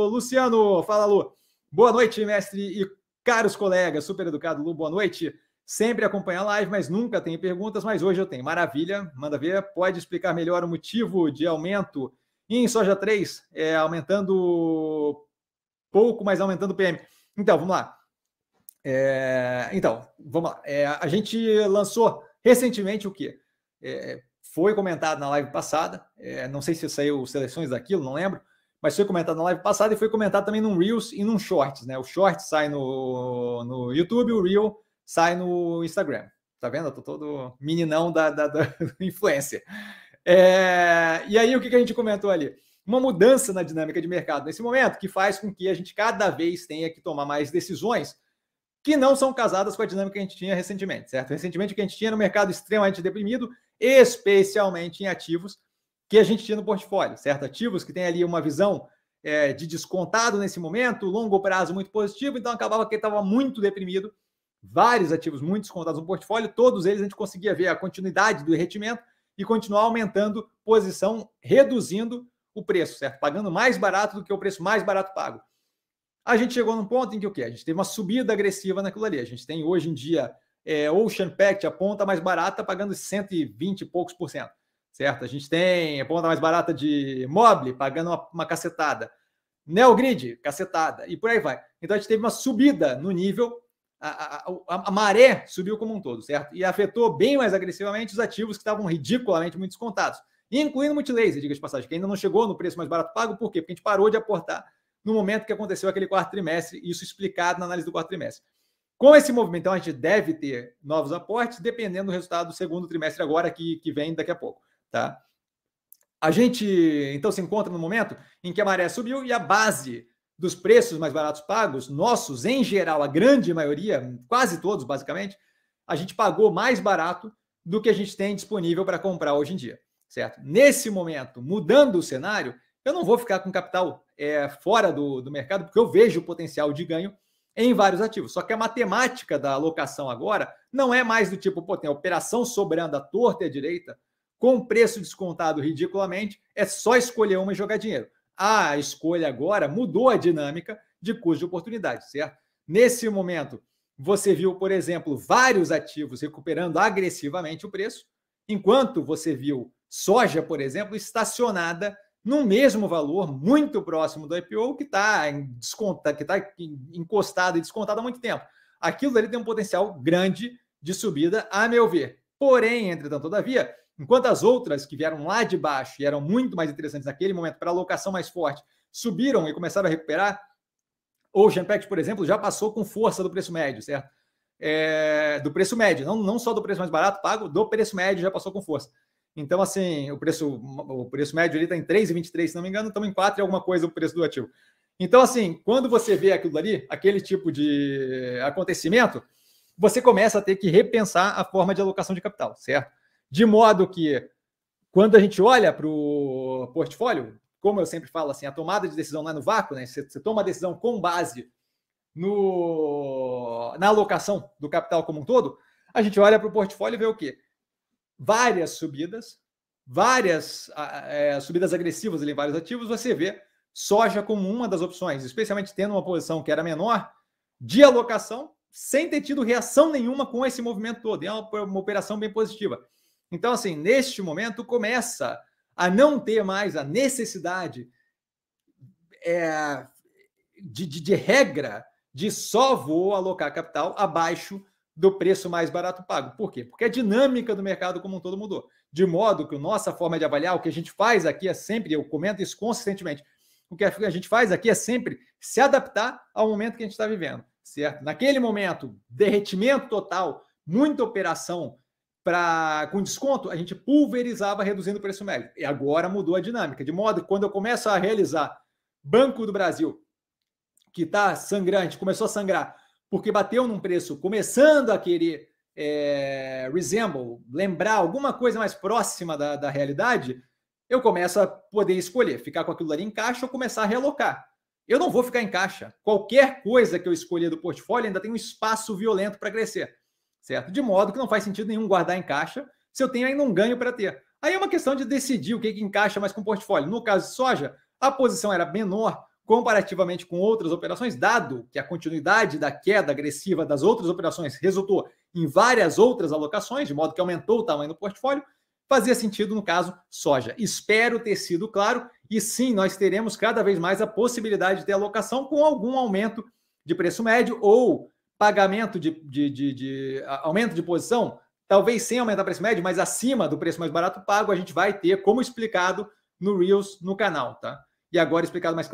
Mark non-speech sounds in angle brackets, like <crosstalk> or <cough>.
Luciano, fala Lu. Boa noite, mestre e caros colegas. Super educado, Lu, boa noite. Sempre acompanha a live, mas nunca tem perguntas, mas hoje eu tenho. Maravilha, manda ver. Pode explicar melhor o motivo de aumento em soja 3, é, aumentando pouco, mas aumentando o PM. Então, vamos lá. É, então, vamos lá. É, a gente lançou recentemente o quê? É, foi comentado na live passada, é, não sei se saiu seleções daquilo, não lembro, mas foi comentado na live passada e foi comentado também num Reels e num Shorts, né? O Shorts sai no, no YouTube, o Reel sai no Instagram. Tá vendo? Eu tô todo meninão da, da, da <laughs> influência. É, e aí, o que, que a gente comentou ali? Uma mudança na dinâmica de mercado nesse momento que faz com que a gente cada vez tenha que tomar mais decisões que não são casadas com a dinâmica que a gente tinha recentemente, certo? Recentemente o que a gente tinha no mercado extremamente deprimido, especialmente em ativos que a gente tinha no portfólio, certo? Ativos que tem ali uma visão é, de descontado nesse momento, longo prazo muito positivo, então acabava que estava muito deprimido, vários ativos muito descontados no portfólio, todos eles a gente conseguia ver a continuidade do derretimento e continuar aumentando posição, reduzindo o preço, certo? Pagando mais barato do que o preço mais barato pago a gente chegou num ponto em que o quê? A gente teve uma subida agressiva naquilo ali. A gente tem hoje em dia é, Ocean Pact, a ponta mais barata, pagando 120 e poucos por cento, certo? A gente tem a ponta mais barata de Mobile, pagando uma, uma cacetada. Neogrid, cacetada, e por aí vai. Então a gente teve uma subida no nível, a, a, a, maré subiu como um todo, certo? E afetou bem mais agressivamente os ativos que estavam ridiculamente muito descontados, incluindo Multilaser, diga de passagem, que ainda não chegou no preço mais barato pago, por quê? Porque a gente parou de aportar no momento que aconteceu aquele quarto trimestre, isso explicado na análise do quarto trimestre. Com esse movimento, então, a gente deve ter novos aportes, dependendo do resultado do segundo trimestre agora, que, que vem daqui a pouco. Tá? A gente, então, se encontra no momento em que a maré subiu e a base dos preços mais baratos pagos, nossos, em geral, a grande maioria, quase todos, basicamente, a gente pagou mais barato do que a gente tem disponível para comprar hoje em dia, certo? Nesse momento, mudando o cenário, eu não vou ficar com capital é, fora do, do mercado, porque eu vejo o potencial de ganho em vários ativos. Só que a matemática da alocação agora não é mais do tipo, pô, tem operação sobrando à torta e à direita, com preço descontado ridiculamente, é só escolher uma e jogar dinheiro. A escolha agora mudou a dinâmica de custo de oportunidade, certo? Nesse momento, você viu, por exemplo, vários ativos recuperando agressivamente o preço, enquanto você viu soja, por exemplo, estacionada no mesmo valor, muito próximo do IPO, que está que está encostado e descontado há muito tempo. Aquilo ali tem um potencial grande de subida, a meu ver. Porém, entretanto, todavia, enquanto as outras que vieram lá de baixo e eram muito mais interessantes naquele momento para alocação mais forte, subiram e começaram a recuperar, o Genpact, por exemplo, já passou com força do preço médio, certo? É, do preço médio, não, não só do preço mais barato pago, do preço médio já passou com força. Então, assim, o preço, o preço médio ali está em 3,23, se não me engano, estamos em 4 e alguma coisa o preço do ativo. Então, assim, quando você vê aquilo ali, aquele tipo de acontecimento, você começa a ter que repensar a forma de alocação de capital, certo? De modo que, quando a gente olha para o portfólio, como eu sempre falo, assim, a tomada de decisão não é no vácuo, né? Você, você toma a decisão com base no, na alocação do capital como um todo, a gente olha para o portfólio e vê o quê? várias subidas, várias é, subidas agressivas em vários ativos, você vê soja como uma das opções, especialmente tendo uma posição que era menor de alocação, sem ter tido reação nenhuma com esse movimento todo. É uma, uma operação bem positiva. Então, assim, neste momento começa a não ter mais a necessidade é, de, de, de regra de só vou alocar capital abaixo do preço mais barato pago. Por quê? Porque a dinâmica do mercado como um todo mudou. De modo que a nossa forma de avaliar, o que a gente faz aqui é sempre, eu comento isso consistentemente, o que a gente faz aqui é sempre se adaptar ao momento que a gente está vivendo, certo? Naquele momento, derretimento total, muita operação para com desconto, a gente pulverizava reduzindo o preço médio. E agora mudou a dinâmica, de modo que quando eu começo a realizar Banco do Brasil, que está sangrante, começou a sangrar porque bateu num preço começando a querer é, resemble, lembrar alguma coisa mais próxima da, da realidade, eu começo a poder escolher ficar com aquilo ali em caixa ou começar a realocar. Eu não vou ficar em caixa. Qualquer coisa que eu escolher do portfólio ainda tem um espaço violento para crescer, certo? De modo que não faz sentido nenhum guardar em caixa se eu tenho ainda um ganho para ter. Aí é uma questão de decidir o que, que encaixa mais com o portfólio. No caso de soja, a posição era menor, comparativamente com outras operações, dado que a continuidade da queda agressiva das outras operações resultou em várias outras alocações, de modo que aumentou o tamanho do portfólio, fazia sentido no caso soja. Espero ter sido claro e sim, nós teremos cada vez mais a possibilidade de ter alocação com algum aumento de preço médio ou pagamento de, de, de, de aumento de posição, talvez sem aumentar o preço médio, mas acima do preço mais barato pago, a gente vai ter, como explicado no Reels no canal, tá? E agora explicado mais claro